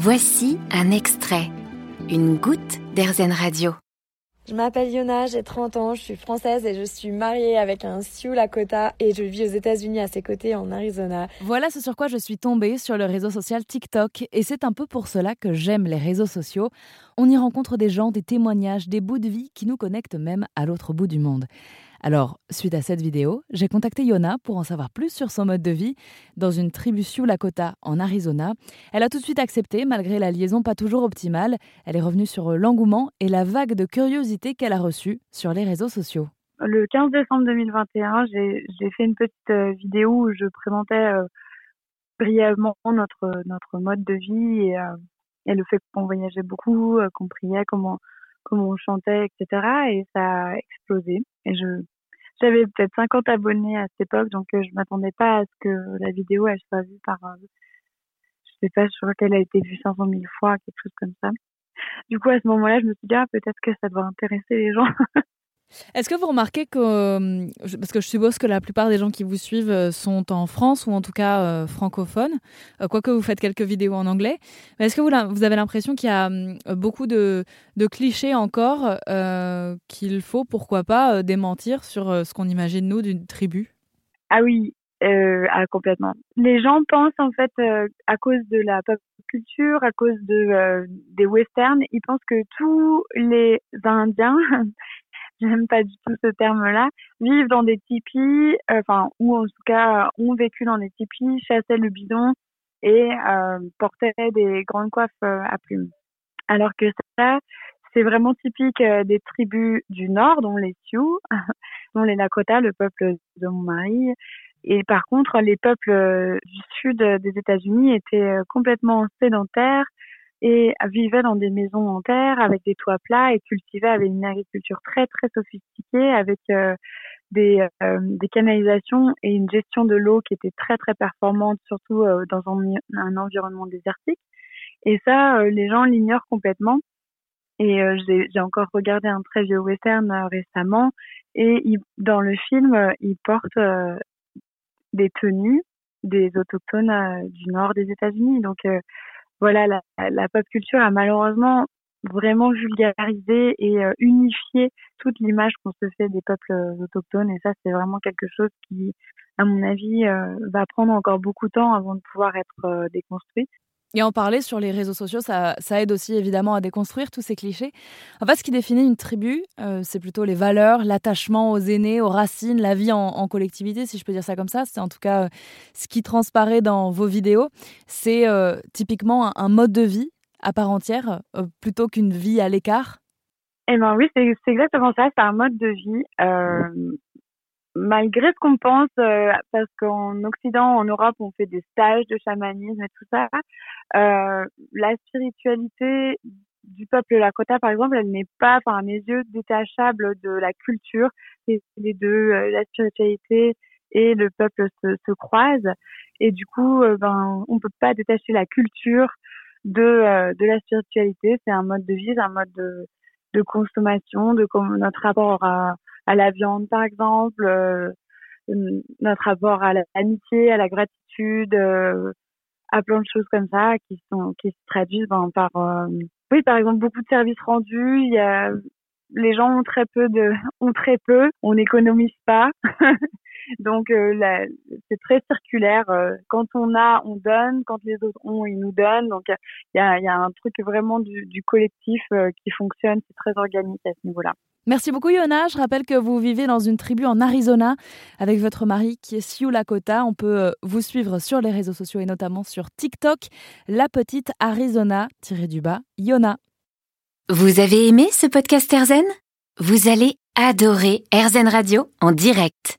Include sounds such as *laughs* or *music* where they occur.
Voici un extrait, une goutte d'Airzen Radio. Je m'appelle Yona, j'ai 30 ans, je suis française et je suis mariée avec un Sioux Lakota et je vis aux États-Unis à ses côtés en Arizona. Voilà ce sur quoi je suis tombée sur le réseau social TikTok et c'est un peu pour cela que j'aime les réseaux sociaux. On y rencontre des gens, des témoignages, des bouts de vie qui nous connectent même à l'autre bout du monde. Alors, suite à cette vidéo, j'ai contacté Yona pour en savoir plus sur son mode de vie dans une tribu Sioux Lakota en Arizona. Elle a tout de suite accepté, malgré la liaison pas toujours optimale. Elle est revenue sur l'engouement et la vague de curiosité qu'elle a reçue sur les réseaux sociaux. Le 15 décembre 2021, j'ai fait une petite euh, vidéo où je présentais euh, brièvement notre, notre mode de vie et, euh, et le fait qu'on voyageait beaucoup, qu'on priait, comment comment on chantait, etc. Et ça a explosé. J'avais peut-être 50 abonnés à cette époque, donc euh, je m'attendais pas à ce que la vidéo soit vue par, euh, je sais pas, je crois qu'elle a été vue 500 000 fois, quelque chose comme ça. Du coup, à ce moment-là, je me suis dit, ah, peut-être que ça doit intéresser les gens. *laughs* Est-ce que vous remarquez que, euh, parce que je suppose que la plupart des gens qui vous suivent euh, sont en France ou en tout cas euh, francophones, quoique vous faites quelques vidéos en anglais, mais est-ce que vous, avez l'impression qu'il y a beaucoup de, clichés encore qu'il faut, pourquoi pas, démentir sur ce qu'on imagine nous d'une tribu? Ah oui, ah, complètement. Les gens pensent en fait à cause de la pop culture, à cause de des westerns, ils pensent que tous les Indiens *laughs* j'aime pas du tout ce terme-là, vivent dans des tipis, euh, enfin, ou en tout cas ont vécu dans des tipis, chassaient le bidon et euh, portaient des grandes coiffes euh, à plumes. Alors que ça, c'est vraiment typique des tribus du Nord, dont les Sioux, *laughs* dont les Lakota, le peuple de mon mari. Et par contre, les peuples du Sud des États-Unis étaient complètement sédentaires, et vivaient dans des maisons en terre avec des toits plats et cultivaient avec une agriculture très très sophistiquée avec euh, des, euh, des canalisations et une gestion de l'eau qui était très très performante surtout euh, dans un, environnement désertique. Et ça les gens l'ignorent complètement. Et j'ai encore regardé un très vieux western récemment et dans le film ils portent des tenues des autochtones du nord des États-Unis. Donc voilà, la, pop culture a malheureusement vraiment vulgarisé et euh, unifié toute l'image qu'on se fait des peuples euh, autochtones et ça c'est vraiment quelque chose qui à mon avis euh, va prendre encore beaucoup de temps avant de pouvoir être déconstruit. Et en parler sur les réseaux sociaux, ça, ça, aide aussi évidemment à déconstruire tous ces clichés. En fait, ce qui définit une tribu, c'est plutôt les valeurs, l'attachement aux aînés, aux racines, la vie en, collectivité, si je peux dire ça comme ça. C'est en tout cas ce qui transparaît dans vos vidéos. C'est typiquement un, mode de vie à part entière, plutôt qu'une vie à l'écart. Eh ben oui, c'est exactement ça. C'est un mode de vie malgré ce qu'on pense, euh, parce qu'en Occident, en Europe, on fait des stages de chamanisme et tout ça, euh, la spiritualité du peuple Lakota, par exemple, elle n'est pas, à mes yeux, détachable de la culture. Et les deux, euh, la spiritualité et le peuple se, se croisent. Et du coup, euh, ben, on peut pas détacher la culture de, de la spiritualité. C'est un mode de vie, c'est un mode de, de consommation, de notre rapport à, la viande par exemple, euh, notre rapport à l'amitié, à la gratitude, euh, à plein de choses comme ça qui sont qui se traduisent ben, par euh, oui par exemple beaucoup de services rendus. Les gens ont très peu de *laughs* ont très peu, on n'économise pas. *laughs* Donc euh, c'est très circulaire. Euh, quand on a, on donne. Quand les autres ont, ils nous donnent. Donc il y a, y a, un truc vraiment du, du collectif euh, qui fonctionne. C'est très organique à ce niveau-là. Merci beaucoup Yona. Je rappelle que vous vivez dans une tribu en Arizona avec votre mari qui est Sioux Lakota. On peut vous suivre sur les réseaux sociaux et notamment sur TikTok, la petite Arizona-du-bas Yona. Vous avez aimé ce podcast Erzen? Vous allez adorer Erzen Radio en direct.